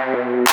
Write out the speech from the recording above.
Bye.